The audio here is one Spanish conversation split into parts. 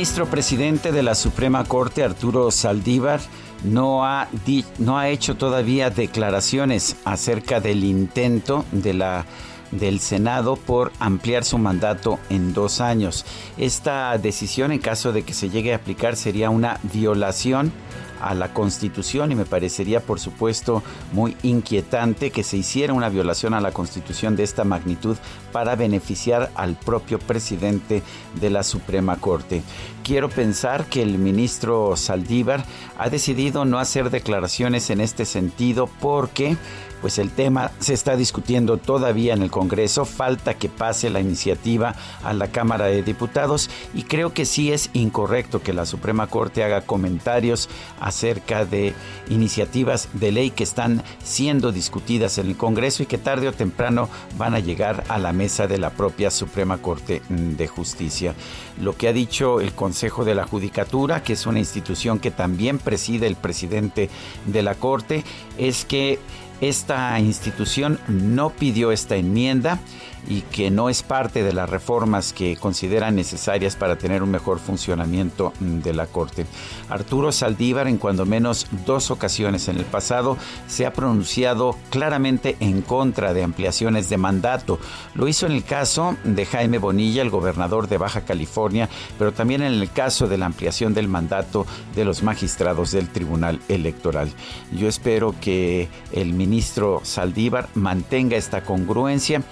Ministro presidente de la Suprema Corte, Arturo Saldívar, no ha, no ha hecho todavía declaraciones acerca del intento de la del Senado por ampliar su mandato en dos años. Esta decisión, en caso de que se llegue a aplicar, sería una violación a la Constitución y me parecería, por supuesto, muy inquietante que se hiciera una violación a la Constitución de esta magnitud para beneficiar al propio presidente de la Suprema Corte. Quiero pensar que el ministro Saldívar ha decidido no hacer declaraciones en este sentido porque pues el tema se está discutiendo todavía en el Congreso, falta que pase la iniciativa a la Cámara de Diputados y creo que sí es incorrecto que la Suprema Corte haga comentarios acerca de iniciativas de ley que están siendo discutidas en el Congreso y que tarde o temprano van a llegar a la mesa de la propia Suprema Corte mm, de Justicia. Lo que ha dicho el Consejo de la Judicatura, que es una institución que también preside el presidente de la Corte, es que esta institución no pidió esta enmienda y que no es parte de las reformas que consideran necesarias para tener un mejor funcionamiento de la Corte. Arturo Saldívar en cuando menos dos ocasiones en el pasado se ha pronunciado claramente en contra de ampliaciones de mandato. Lo hizo en el caso de Jaime Bonilla, el gobernador de Baja California, pero también en el caso de la ampliación del mandato de los magistrados del Tribunal Electoral. Yo espero que el ministro Saldívar mantenga esta congruencia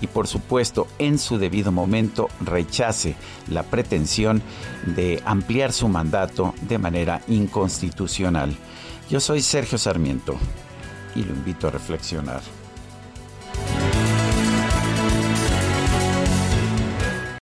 y por supuesto en su debido momento rechace la pretensión de ampliar su mandato de manera inconstitucional. Yo soy Sergio Sarmiento y lo invito a reflexionar.